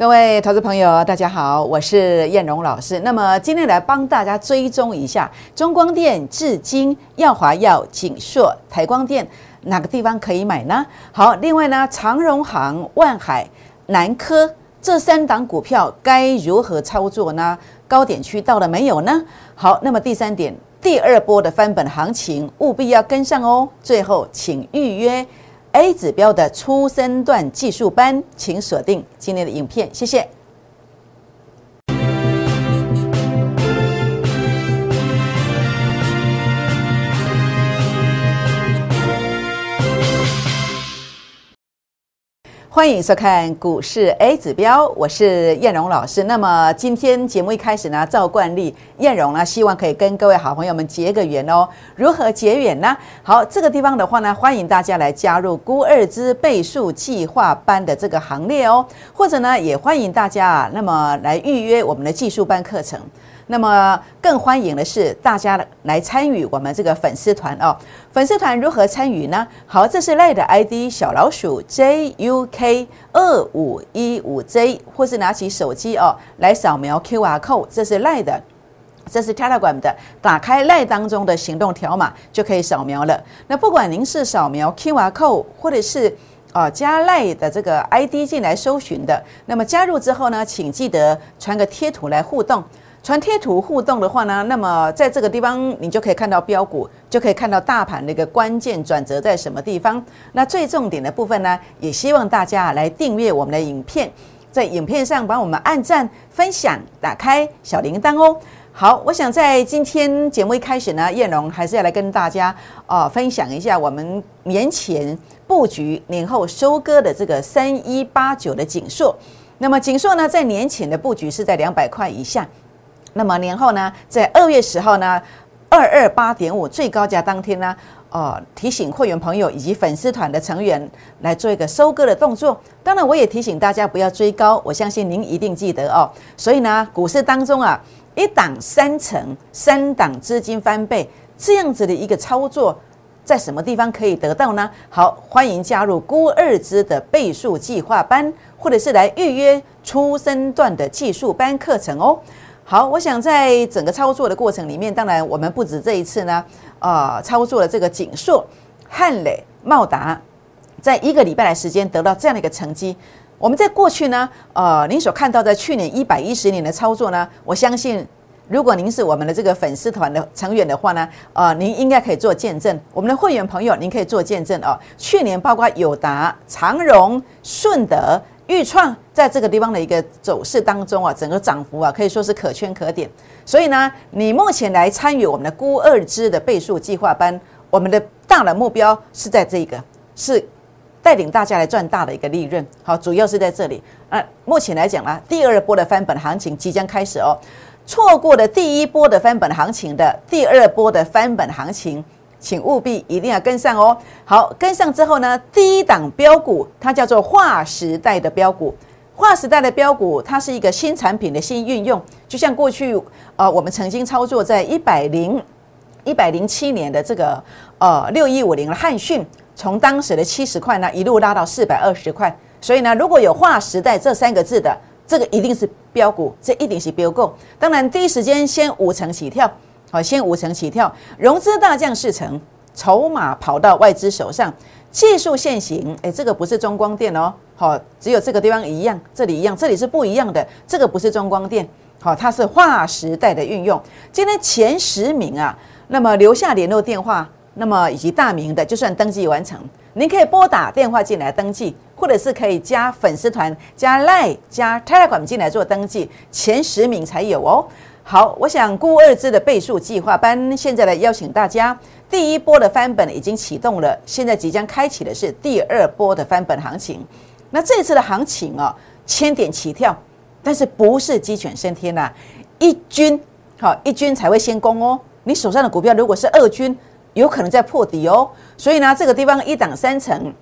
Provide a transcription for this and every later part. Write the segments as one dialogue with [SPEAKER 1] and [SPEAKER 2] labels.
[SPEAKER 1] 各位投资朋友，大家好，我是燕荣老师。那么今天来帮大家追踪一下中光电、至今、耀华耀、景硕、台光电哪个地方可以买呢？好，另外呢，长荣行、万海、南科这三档股票该如何操作呢？高点区到了没有呢？好，那么第三点，第二波的翻本行情务必要跟上哦。最后，请预约。A 指标的初升段技术班，请锁定今天的影片，谢谢。欢迎收看股市 A 指标，我是燕荣老师。那么今天节目一开始呢，照惯例，燕荣呢希望可以跟各位好朋友们结个缘哦。如何结缘呢？好，这个地方的话呢，欢迎大家来加入估二之倍数计划班的这个行列哦，或者呢，也欢迎大家啊，那么来预约我们的技术班课程。那么更欢迎的是大家来参与我们这个粉丝团哦。粉丝团如何参与呢？好，这是赖的 ID 小老鼠 JUK 二五一五 J，或是拿起手机哦来扫描 QR code，这是赖的，这是 Telegram 的，打开赖当中的行动条码就可以扫描了。那不管您是扫描 QR code，或者是哦加赖的这个 ID 进来搜寻的，那么加入之后呢，请记得传个贴图来互动。传贴图互动的话呢，那么在这个地方你就可以看到标股，就可以看到大盘的一个关键转折在什么地方。那最重点的部分呢，也希望大家来订阅我们的影片，在影片上帮我们按赞、分享、打开小铃铛哦。好，我想在今天节目一开始呢，燕荣还是要来跟大家哦分享一下我们年前布局、年后收割的这个三一八九的锦硕。那么锦硕呢，在年前的布局是在两百块以下。那么年后呢，在二月十号呢，二二八点五最高价当天呢，哦，提醒会员朋友以及粉丝团的成员来做一个收割的动作。当然，我也提醒大家不要追高，我相信您一定记得哦。所以呢，股市当中啊，一档三成，三档资金翻倍，这样子的一个操作，在什么地方可以得到呢？好，欢迎加入估二支的倍数计划班，或者是来预约初升段的技术班课程哦。好，我想在整个操作的过程里面，当然我们不止这一次呢，呃，操作了这个锦硕、汉磊、茂达，在一个礼拜的时间得到这样的一个成绩。我们在过去呢，呃，您所看到在去年一百一十年的操作呢，我相信如果您是我们的这个粉丝团的成员的话呢，呃，您应该可以做见证。我们的会员朋友，您可以做见证哦。去年包括友达、长荣、顺德。预创在这个地方的一个走势当中啊，整个涨幅啊可以说是可圈可点。所以呢，你目前来参与我们的估二支的倍数计划班，我们的大的目标是在这个，是带领大家来赚大的一个利润。好，主要是在这里。啊，目前来讲呢，第二波的翻本行情即将开始哦。错过了第一波的翻本行情的，第二波的翻本行情。请务必一定要跟上哦。好，跟上之后呢，第一档标股它叫做划时代的标股。划时代的标股，它是一个新产品的新运用，就像过去呃我们曾经操作在一百零一百零七年的这个呃六一五零的汉讯，从当时的七十块呢一路拉到四百二十块。所以呢，如果有划时代这三个字的，这个一定是标股，这一定是标股。当然，第一时间先五成起跳。好，先五成起跳，融资大降四成，筹码跑到外资手上，技术现行，哎，这个不是中光电哦，好，只有这个地方一样，这里一样，这里是不一样的，这个不是中光电，好，它是划时代的运用。今天前十名啊，那么留下联络电话，那么以及大名的，就算登记完成，您可以拨打电话进来登记，或者是可以加粉丝团、加 Line、加 Telegram 进来做登记，前十名才有哦。好，我想估二字的倍数计划班，现在来邀请大家。第一波的翻本已经启动了，现在即将开启的是第二波的翻本行情。那这次的行情哦，千点起跳，但是不是鸡犬升天呐？一军好，一军才会先攻哦。你手上的股票如果是二军，有可能在破底哦。所以呢，这个地方一档三成，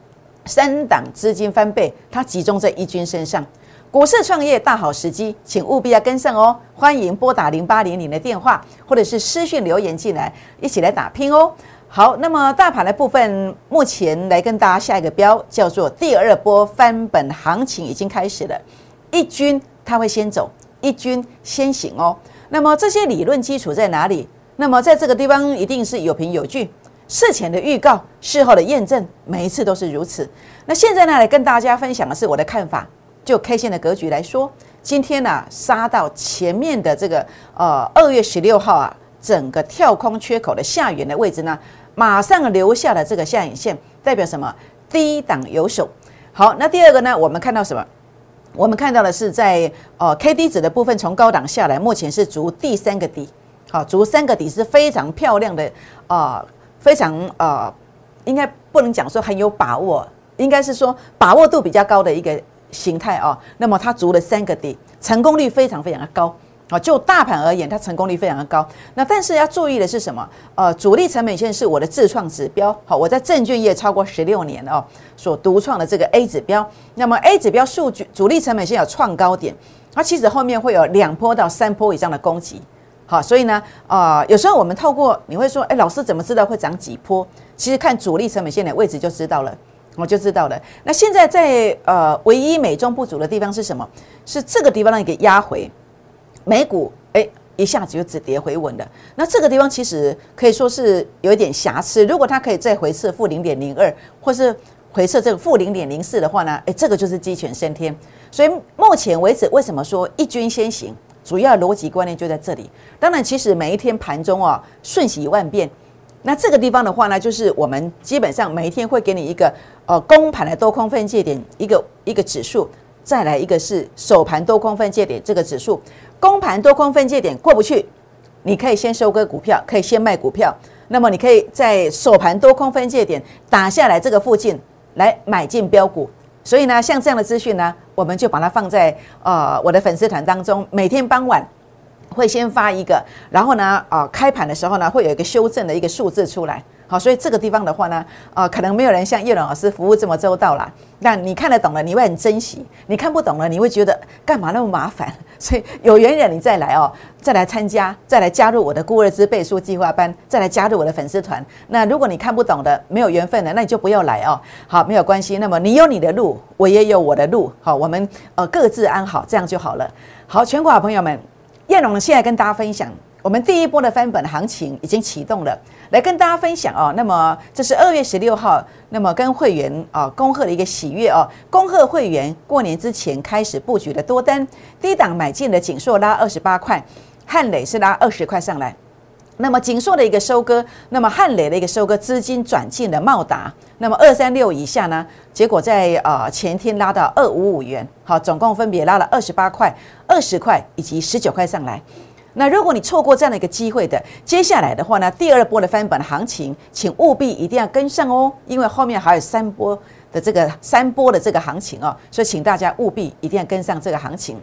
[SPEAKER 1] 三档资金翻倍，它集中在一军身上。股市创业大好时机，请务必要跟上哦！欢迎拨打零八零零的电话，或者是私讯留言进来，一起来打拼哦。好，那么大盘的部分，目前来跟大家下一个标，叫做第二波翻本行情已经开始了。一军它会先走，一军先行哦。那么这些理论基础在哪里？那么在这个地方一定是有凭有据，事前的预告，事后的验证，每一次都是如此。那现在呢，来跟大家分享的是我的看法。就 K 线的格局来说，今天呢杀到前面的这个呃二月十六号啊，整个跳空缺口的下缘的位置呢，马上留下了这个下影线，代表什么？低档有手。好，那第二个呢，我们看到什么？我们看到的是在呃 K D 值的部分从高档下来，目前是逐第三个底。好，逐三个底是非常漂亮的啊，非常呃，应该不能讲说很有把握，应该是说把握度比较高的一个。形态啊，那么它足了三个底，成功率非常非常的高啊。就大盘而言，它成功率非常的高。那但是要注意的是什么？呃，主力成本线是我的自创指标。好，我在证券业超过十六年哦，所独创的这个 A 指标。那么 A 指标数据主力成本线有创高点，它其实后面会有两波到三波以上的攻击。好，所以呢，啊，有时候我们透过你会说，哎，老师怎么知道会涨几波？其实看主力成本线的位置就知道了。我就知道了。那现在在呃，唯一美中不足的地方是什么？是这个地方让你给压回，美股哎一下子就止跌回稳了。那这个地方其实可以说是有一点瑕疵。如果它可以再回撤负零点零二，或是回撤这个负零点零四的话呢？哎，这个就是鸡犬升天。所以目前为止，为什么说一军先行？主要逻辑观念就在这里。当然，其实每一天盘中啊，瞬息万变。那这个地方的话呢，就是我们基本上每一天会给你一个呃公盘的多空分界点一个一个指数，再来一个是首盘多空分界点这个指数，公盘多空分界点过不去，你可以先收割股票，可以先卖股票，那么你可以在首盘多空分界点打下来这个附近来买进标股。所以呢，像这样的资讯呢，我们就把它放在呃我的粉丝团当中，每天傍晚。会先发一个，然后呢，啊，开盘的时候呢，会有一个修正的一个数字出来。好，所以这个地方的话呢，啊，可能没有人像叶龙老师服务这么周到啦。那你看得懂了，你会很珍惜；你看不懂了，你会觉得干嘛那么麻烦？所以有缘人你再来哦，再来参加，再来加入我的孤儿之背书计划班，再来加入我的粉丝团。那如果你看不懂的，没有缘分的，那你就不要来哦。好，没有关系。那么你有你的路，我也有我的路。好，我们呃各自安好，这样就好了。好，全国好朋友们。燕龙现在跟大家分享，我们第一波的翻本行情已经启动了，来跟大家分享哦。那么这是二月十六号，那么跟会员啊恭贺的一个喜悦哦，恭贺会员过年之前开始布局的多单，低档买进的锦硕拉二十八块，汉磊是拉二十块上来。那么锦硕的一个收割，那么汉磊的一个收割，资金转进的茂达，那么二三六以下呢？结果在呃前天拉到二五五元，好，总共分别拉了二十八块、二十块以及十九块上来。那如果你错过这样的一个机会的，接下来的话呢，第二波的翻本行情，请务必一定要跟上哦，因为后面还有三波的这个三波的这个行情哦，所以请大家务必一定要跟上这个行情。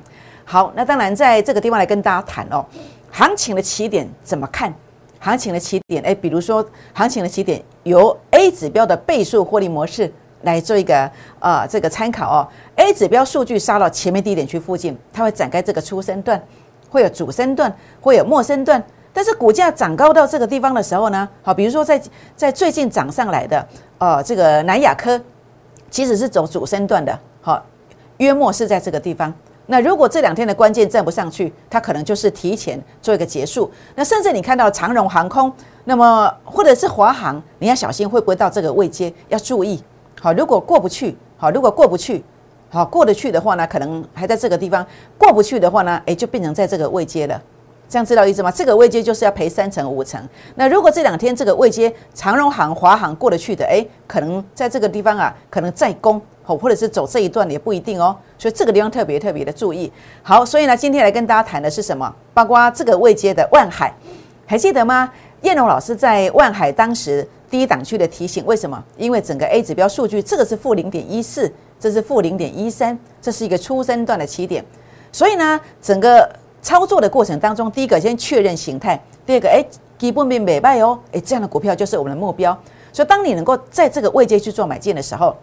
[SPEAKER 1] 好，那当然在这个地方来跟大家谈哦，行情的起点怎么看？行情的起点，哎，比如说行情的起点由 A 指标的倍数获利模式来做一个呃这个参考哦。A 指标数据杀到前面低点区附近，它会展开这个初升段，会有主升段，会有末升段。但是股价涨高到这个地方的时候呢，好，比如说在在最近涨上来的呃这个南亚科，其实是走主升段的，好，约莫是在这个地方。那如果这两天的关键站不上去，它可能就是提前做一个结束。那甚至你看到长荣航空，那么或者是华航，你要小心会不会到这个位阶，要注意。好，如果过不去，好，如果过不去，好过得去的话呢，可能还在这个地方；过不去的话呢，诶，就变成在这个位阶了。这样知道意思吗？这个位阶就是要赔三成五成。那如果这两天这个位阶长荣行、华航过得去的，诶，可能在这个地方啊，可能再攻。好，或者是走这一段也不一定哦，所以这个地方特别特别的注意。好，所以呢，今天来跟大家谈的是什么？包括这个位阶的万海，还记得吗？燕龙老师在万海当时低档区的提醒，为什么？因为整个 A 指标数据，这个是负零点一四，这是负零点一三，这是一个初升段的起点。所以呢，整个操作的过程当中，第一个先确认形态，第二个，哎，基本面美败哦，哎，这样的股票就是我们的目标。所以，当你能够在这个位阶去做买进的时候，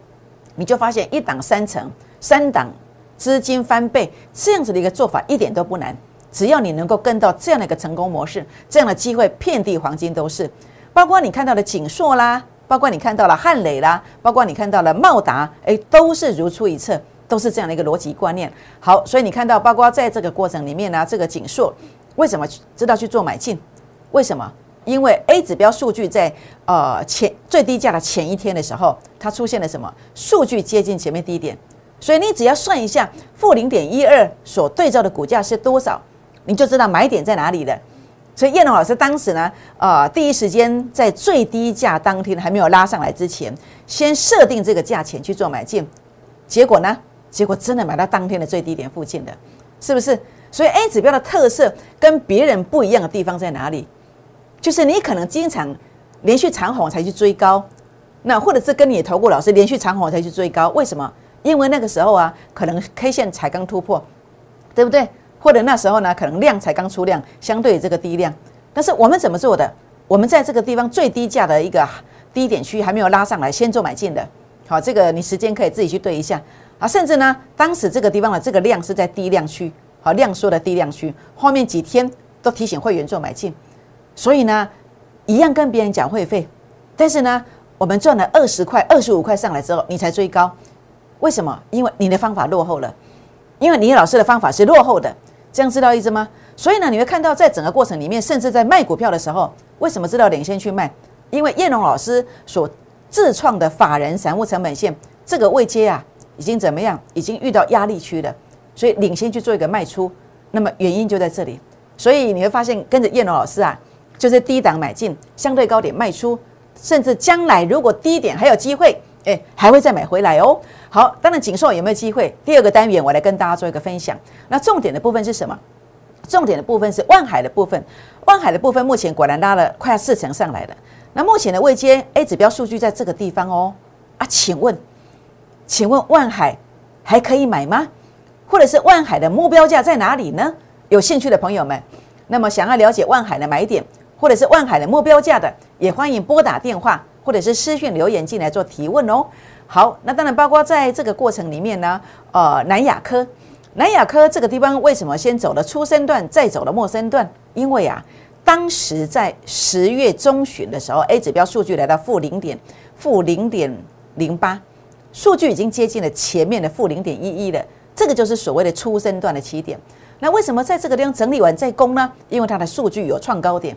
[SPEAKER 1] 你就发现一档三成，三档资金翻倍，这样子的一个做法一点都不难。只要你能够跟到这样的一个成功模式，这样的机会遍地黄金都是。包括你看到的锦硕啦，包括你看到了汉磊啦，包括你看到了茂达，哎，都是如出一辙，都是这样的一个逻辑观念。好，所以你看到，包括在这个过程里面呢，这个锦硕为什么知道去做买进？为什么？因为 A 指标数据在呃前最低价的前一天的时候，它出现了什么？数据接近前面低点，所以你只要算一下负零点一二所对照的股价是多少，你就知道买点在哪里了。所以叶龙老师当时呢，呃，第一时间在最低价当天还没有拉上来之前，先设定这个价钱去做买进，结果呢，结果真的买到当天的最低点附近的，是不是？所以 A 指标的特色跟别人不一样的地方在哪里？就是你可能经常连续长红才去追高，那或者是跟你投顾老师连续长红才去追高，为什么？因为那个时候啊，可能 K 线才刚突破，对不对？或者那时候呢，可能量才刚出量，相对这个低量。但是我们怎么做的？我们在这个地方最低价的一个低点区还没有拉上来，先做买进的。好，这个你时间可以自己去对一下啊。甚至呢，当时这个地方的这个量是在低量区，好量缩的低量区，后面几天都提醒会员做买进。所以呢，一样跟别人讲会费，但是呢，我们赚了二十块、二十五块上来之后，你才追高，为什么？因为你的方法落后了，因为你老师的方法是落后的，这样知道意思吗？所以呢，你会看到在整个过程里面，甚至在卖股票的时候，为什么知道领先去卖？因为叶龙老师所自创的法人散户成本线这个位阶啊，已经怎么样？已经遇到压力区了，所以领先去做一个卖出，那么原因就在这里。所以你会发现，跟着叶龙老师啊。就是低档买进，相对高点卖出，甚至将来如果低点还有机会，哎，还会再买回来哦。好，当然锦硕有没有机会？第二个单元我来跟大家做一个分享。那重点的部分是什么？重点的部分是万海的部分。万海的部分目前果然拉了快要四成上来了。那目前的未接 A 指标数据在这个地方哦。啊，请问，请问万海还可以买吗？或者是万海的目标价在哪里呢？有兴趣的朋友们，那么想要了解万海的买点？或者是万海的目标价的，也欢迎拨打电话或者是私讯留言进来做提问哦。好，那当然包括在这个过程里面呢，呃，南亚科，南亚科这个地方为什么先走了初升段，再走了末升段？因为啊，当时在十月中旬的时候，A 指标数据来到负零点负零点零八，数据已经接近了前面的负零点一一了，这个就是所谓的初升段的起点。那为什么在这个地方整理完再攻呢？因为它的数据有创高点。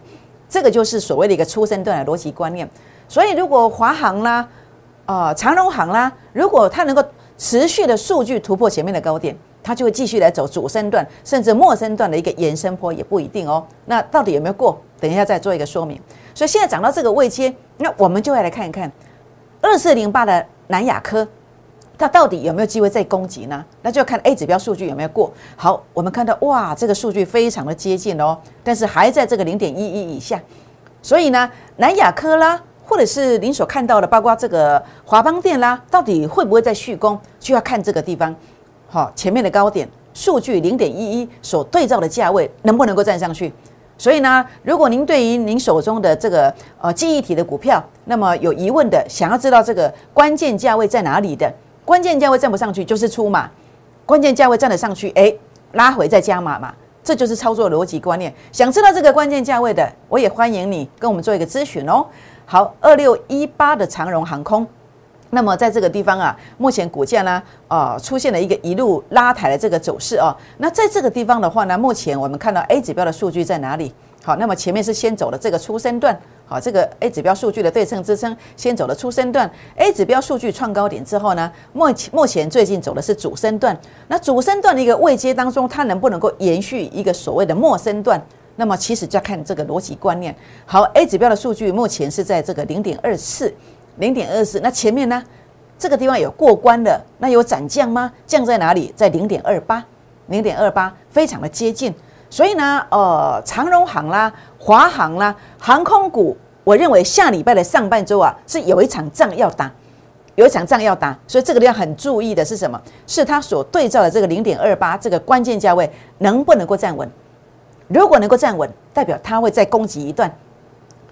[SPEAKER 1] 这个就是所谓的一个初生段的逻辑观念，所以如果华航啦、啊啊长荣行啦，如果它能够持续的数据突破前面的高点，它就会继续来走主升段，甚至末升段的一个延伸坡也不一定哦。那到底有没有过？等一下再做一个说明。所以现在涨到这个位阶，那我们就会来看一看二四零八的南亚科。它到底有没有机会再攻击呢？那就要看 A 指标数据有没有过。好，我们看到哇，这个数据非常的接近哦，但是还在这个零点一一以下。所以呢，南亚科啦，或者是您所看到的，包括这个华邦店啦，到底会不会再续攻，就要看这个地方。好，前面的高点数据零点一一所对照的价位能不能够站上去？所以呢，如果您对于您手中的这个呃记忆体的股票，那么有疑问的，想要知道这个关键价位在哪里的？关键价位站不上去就是出马，关键价位站得上去，哎，拉回再加码嘛，这就是操作逻辑观念。想知道这个关键价位的，我也欢迎你跟我们做一个咨询哦。好，二六一八的长荣航空，那么在这个地方啊，目前股价呢，呃，出现了一个一路拉抬的这个走势哦。那在这个地方的话呢，目前我们看到 A 指标的数据在哪里？好，那么前面是先走了这个初生段。好，这个 A 指标数据的对称支撑先走了初升段，A 指标数据创高点之后呢，目前目前最近走的是主升段。那主升段的一个位阶当中，它能不能够延续一个所谓的末升段？那么其实就要看这个逻辑观念。好，A 指标的数据目前是在这个零点二四，零点二四。那前面呢，这个地方有过关的，那有涨降吗？降在哪里？在零点二八，零点二八，非常的接近。所以呢，呃，长荣航啦。华航啦，航空股，我认为下礼拜的上半周啊，是有一场仗要打，有一场仗要打，所以这个地方很注意的是什么？是它所对照的这个零点二八这个关键价位能不能够站稳？如果能够站稳，代表它会再攻击一段。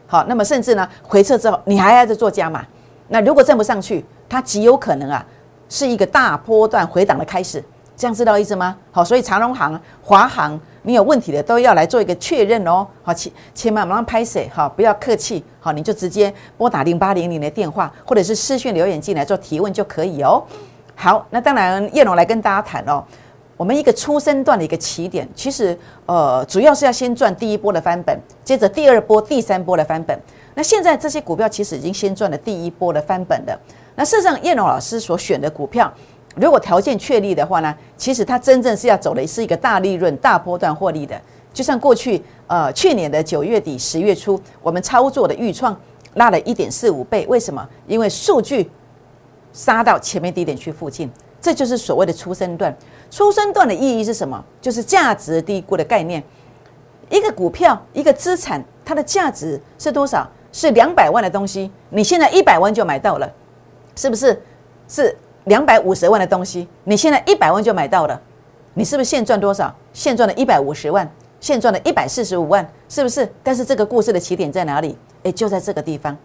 [SPEAKER 1] 好，那么甚至呢，回撤之后你还要再做加码。那如果站不上去，它极有可能啊，是一个大波段回档的开始。这样知道意思吗？好，所以长荣航、华航。你有问题的都要来做一个确认哦，好，千千万马上拍谁哈，不要客气，好，你就直接拨打零八零零的电话，或者是私讯留言进来做提问就可以哦。好，那当然叶龙来跟大家谈哦，我们一个出生段的一个起点，其实呃主要是要先赚第一波的翻本，接着第二波、第三波的翻本。那现在这些股票其实已经先赚了第一波的翻本了。那事实上，叶龙老师所选的股票，如果条件确立的话呢，其实它真正是要走的是一个大利润、大波段获利的。就像过去呃去年的九月底、十月初，我们操作的预创拉了一点四五倍，为什么？因为数据。杀到前面低点区附近，这就是所谓的出生段。出生段的意义是什么？就是价值低估的概念。一个股票、一个资产，它的价值是多少？是两百万的东西，你现在一百万就买到了，是不是？是两百五十万的东西，你现在一百万就买到了，你是不是现赚多少？现赚了一百五十万，现赚了一百四十五万，是不是？但是这个故事的起点在哪里？诶，就在这个地方。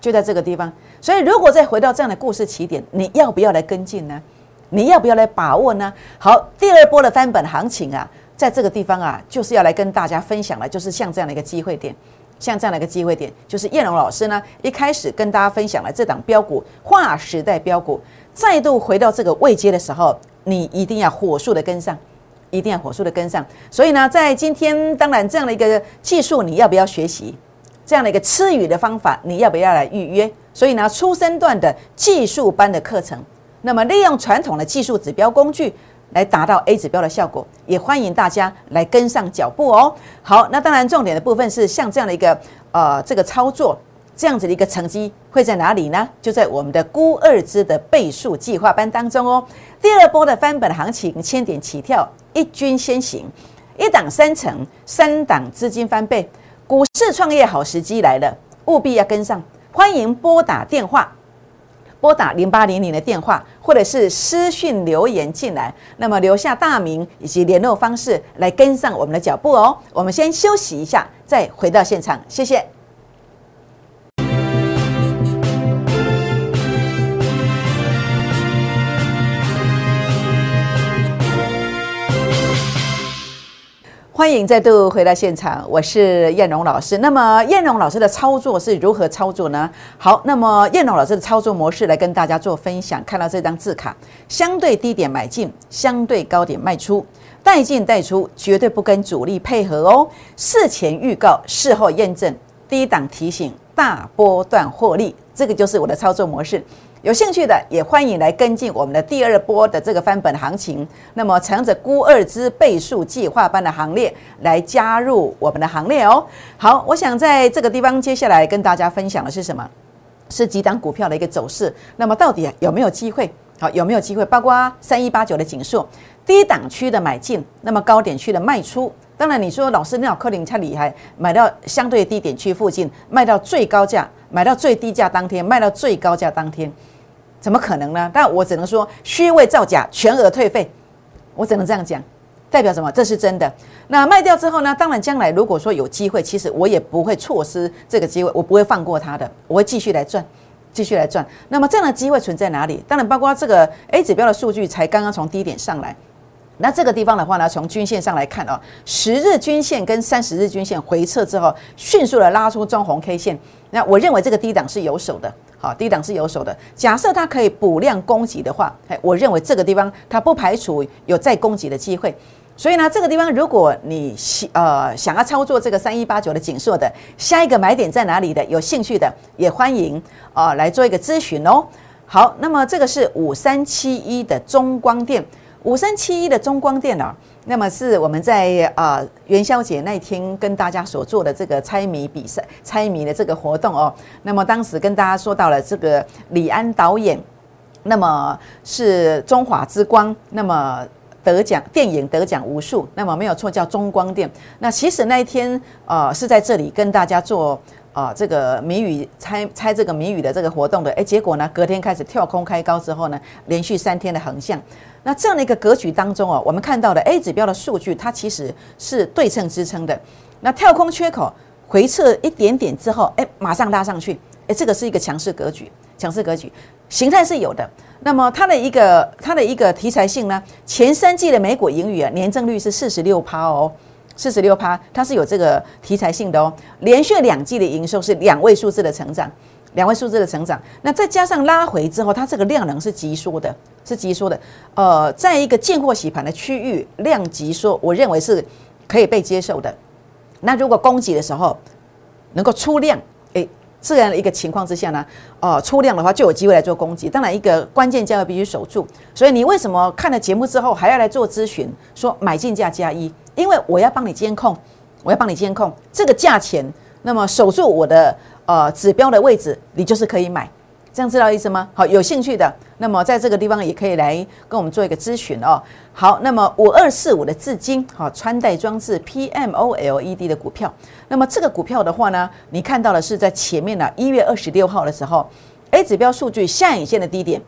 [SPEAKER 1] 就在这个地方，所以如果再回到这样的故事起点，你要不要来跟进呢？你要不要来把握呢？好，第二波的翻本行情啊，在这个地方啊，就是要来跟大家分享了，就是像这样的一个机会点，像这样的一个机会点，就是叶龙老师呢一开始跟大家分享了这档标股划时代标股，再度回到这个位阶的时候，你一定要火速的跟上，一定要火速的跟上。所以呢，在今天，当然这样的一个技术，你要不要学习？这样的一个吃语的方法，你要不要来预约？所以呢，初生段的技术班的课程，那么利用传统的技术指标工具来达到 A 指标的效果，也欢迎大家来跟上脚步哦。好，那当然重点的部分是像这样的一个呃这个操作，这样子的一个成绩会在哪里呢？就在我们的估二支的倍数计划班当中哦。第二波的翻本行情，千点起跳，一军先行，一档三成，三档资金翻倍。股市创业好时机来了，务必要跟上。欢迎拨打电话，拨打零八零零的电话，或者是私讯留言进来，那么留下大名以及联络方式来跟上我们的脚步哦。我们先休息一下，再回到现场，谢谢。欢迎再度回到现场，我是燕荣老师。那么燕荣老师的操作是如何操作呢？好，那么燕荣老师的操作模式来跟大家做分享。看到这张字卡，相对低点买进，相对高点卖出，带进带出，绝对不跟主力配合哦。事前预告，事后验证，低档提醒，大波段获利，这个就是我的操作模式。有兴趣的也欢迎来跟进我们的第二波的这个翻本行情。那么，乘着估二之倍数计划班的行列来加入我们的行列哦。好，我想在这个地方接下来跟大家分享的是什么？是几档股票的一个走势。那么，到底有没有机会？好，有没有机会？包括三一八九的锦硕，低档区的买进，那么高点区的卖出。当然，你说老师那老柯林太厉害，买到相对低点区附近，卖到最高价，买到最低价当天，卖到最高价当天。怎么可能呢？但我只能说虚伪造假，全额退费，我只能这样讲，代表什么？这是真的。那卖掉之后呢？当然，将来如果说有机会，其实我也不会错失这个机会，我不会放过它的，我会继续来赚，继续来赚。那么这样的机会存在哪里？当然，包括这个 A 指标的数据才刚刚从低点上来。那这个地方的话呢，从均线上来看啊，十日均线跟三十日均线回撤之后，迅速的拉出中红 K 线。那我认为这个低档是有手的。好，低档是有手的。假设它可以补量攻击的话，哎，我认为这个地方它不排除有再攻击的机会。所以呢，这个地方如果你呃想要操作这个三一八九的紧缩的，下一个买点在哪里的？有兴趣的也欢迎啊来做一个咨询哦。好，那么这个是五三七一的中光电，五三七一的中光电啊。那么是我们在啊元宵节那天跟大家所做的这个猜谜比赛、猜谜的这个活动哦。那么当时跟大家说到了这个李安导演，那么是中华之光，那么得奖电影得奖无数，那么没有错叫中光电。那其实那一天呃是在这里跟大家做啊这个谜语猜猜这个谜语的这个活动的，哎，结果呢隔天开始跳空开高之后呢，连续三天的横向。那这样的一个格局当中哦，我们看到的 A 指标的数据，它其实是对称支撑的。那跳空缺口回撤一点点之后，哎，马上拉上去，哎，这个是一个强势格局，强势格局形态是有的。那么它的一个它的一个题材性呢，前三季的美股盈余啊，年增率是四十六趴哦，四十六趴，它是有这个题材性的哦。连续两季的营收是两位数字的成长。两位数字的成长。那再加上拉回之后，它这个量能是急缩的，是急缩的。呃，在一个进货洗盘的区域，量急缩，我认为是可以被接受的。那如果供给的时候能够出量，这样的一个情况之下呢，哦，出量的话就有机会来做攻击。当然，一个关键价位必须守住。所以你为什么看了节目之后还要来做咨询，说买进价加一？因为我要帮你监控，我要帮你监控这个价钱，那么守住我的呃指标的位置，你就是可以买。这样知道意思吗？好，有兴趣的，那么在这个地方也可以来跟我们做一个咨询哦。好，那么五二四五的至今，好，穿戴装置 PMOLED 的股票，那么这个股票的话呢，你看到的是在前面呢，一月二十六号的时候，A 指标数据下影线的低点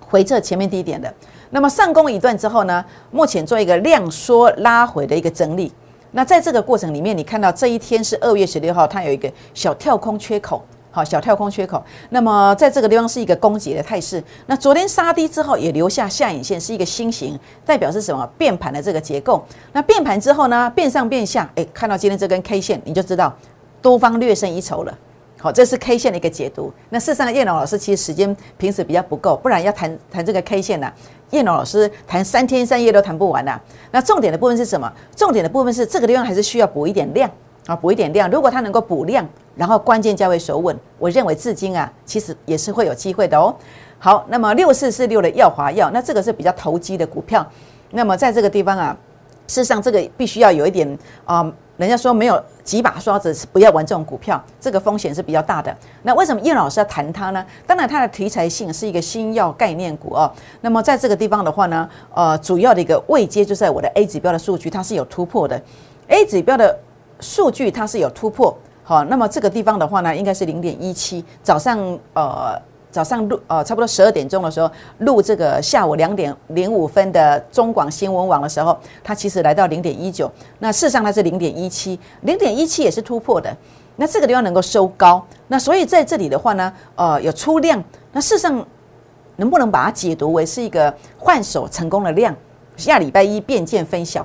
[SPEAKER 1] 回撤前面低点的，那么上攻一段之后呢，目前做一个量缩拉回的一个整理。那在这个过程里面，你看到这一天是二月十六号，它有一个小跳空缺口。好，小跳空缺口，那么在这个地方是一个攻击的态势。那昨天杀低之后也留下下影线，是一个新型，代表是什么？变盘的这个结构。那变盘之后呢？变上变下，哎，看到今天这根 K 线，你就知道多方略胜一筹了。好，这是 K 线的一个解读。那事实上，叶龙老师其实时间平时比较不够，不然要谈谈这个 K 线呢，叶龙老师谈三天三夜都谈不完呐。那重点的部分是什么？重点的部分是这个地方还是需要补一点量。啊，补一点量，如果它能够补量，然后关键价位守稳，我认为至今啊，其实也是会有机会的哦。好，那么六四四六的耀华药，那这个是比较投机的股票。那么在这个地方啊，事实上这个必须要有一点啊，人家说没有几把刷子是，不要玩这种股票，这个风险是比较大的。那为什么叶老师要谈它呢？当然它的题材性是一个新药概念股哦。那么在这个地方的话呢，呃，主要的一个位阶就在我的 A 指标的数据，它是有突破的，A 指标的。数据它是有突破，好，那么这个地方的话呢，应该是零点一七。早上呃，早上录呃，差不多十二点钟的时候录这个下午两点零五分的中广新闻网的时候，它其实来到零点一九。那事实上它是零点一七，零点一七也是突破的。那这个地方能够收高，那所以在这里的话呢，呃，有出量。那事实上能不能把它解读为是一个换手成功的量？下礼拜一变见分晓。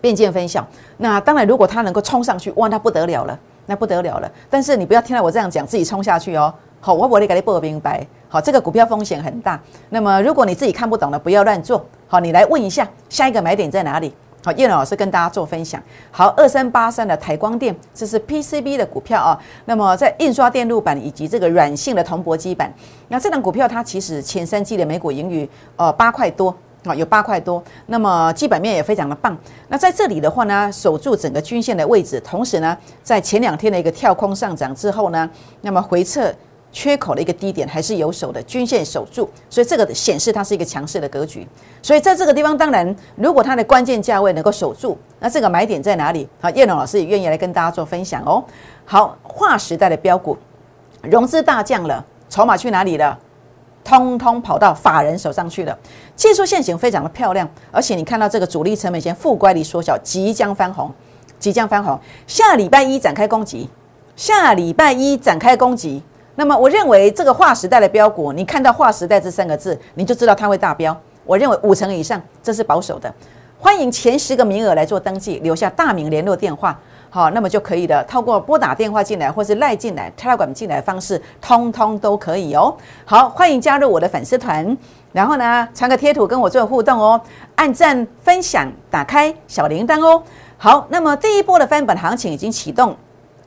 [SPEAKER 1] 便见分晓。那当然，如果它能够冲上去，哇，那不得了了，那不得了了。但是你不要听到我这样讲，自己冲下去哦。好，我我得给你报明白。好，这个股票风险很大。那么，如果你自己看不懂的，不要乱做。好，你来问一下，下一个买点在哪里？好，叶老师跟大家做分享。好，二三八三的台光电，这是 PCB 的股票啊。那么在印刷电路板以及这个软性的铜箔基板，那这档股票它其实前三季的每股盈余呃八块多。啊，有八块多，那么基本面也非常的棒。那在这里的话呢，守住整个均线的位置，同时呢，在前两天的一个跳空上涨之后呢，那么回撤缺口的一个低点还是有守的，均线守住，所以这个显示它是一个强势的格局。所以在这个地方，当然如果它的关键价位能够守住，那这个买点在哪里？好，叶龙老师也愿意来跟大家做分享哦。好，划时代的标股，融资大降了，筹码去哪里了？通通跑到法人手上去了，技术线型非常的漂亮，而且你看到这个主力成本线负乖离缩小，即将翻红，即将翻红。下礼拜一展开攻击，下礼拜一展开攻击。那么我认为这个划时代的标股，你看到划时代这三个字，你就知道它会大标。我认为五成以上，这是保守的。欢迎前十个名额来做登记，留下大名联络电话。好，那么就可以的。透过拨打电话进来，或是赖进来、Telegram 进来的方式，通通都可以哦。好，欢迎加入我的粉丝团，然后呢，传个贴图跟我做互动哦，按赞、分享、打开小铃铛哦。好，那么第一波的翻本行情已经启动，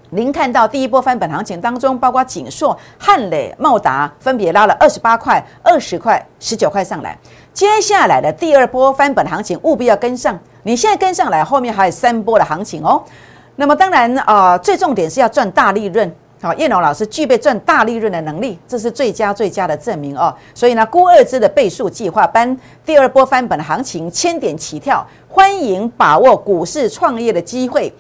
[SPEAKER 1] 您看到第一波翻本行情当中，包括锦硕、汉磊、茂达分别拉了二十八块、二十块、十九块上来。接下来的第二波翻本行情务必要跟上，你现在跟上来，后面还有三波的行情哦。那么当然啊，最重点是要赚大利润。好，叶龙老师具备赚大利润的能力，这是最佳最佳的证明哦。所以呢，估二支的倍数计划班第二波翻本行情，千点起跳，欢迎把握股市创业的机会，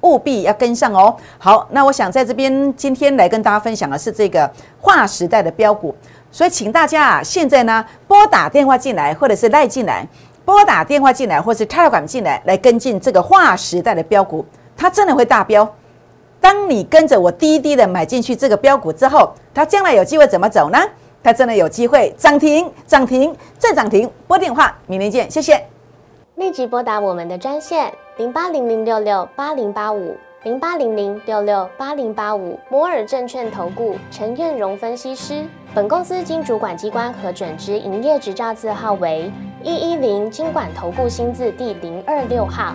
[SPEAKER 1] 务必要跟上哦。好，那我想在这边今天来跟大家分享的是这个划时代的标股，所以请大家啊，现在呢拨打电话进来，或者是赖进来，拨打电话进来，或是 Telegram 进来，来跟进这个划时代的标股。它真的会大飙。当你跟着我滴滴的买进去这个标股之后，它将来有机会怎么走呢？它真的有机会涨停、涨停再涨停。拨电话，明天见，谢谢。
[SPEAKER 2] 立即拨打我们的专线零八零零六六八零八五。零八零零六六八零八五摩尔证券投顾陈彦荣分析师。本公司经主管机关核准之营业执照字号为一一零金管投顾新字第零二六号。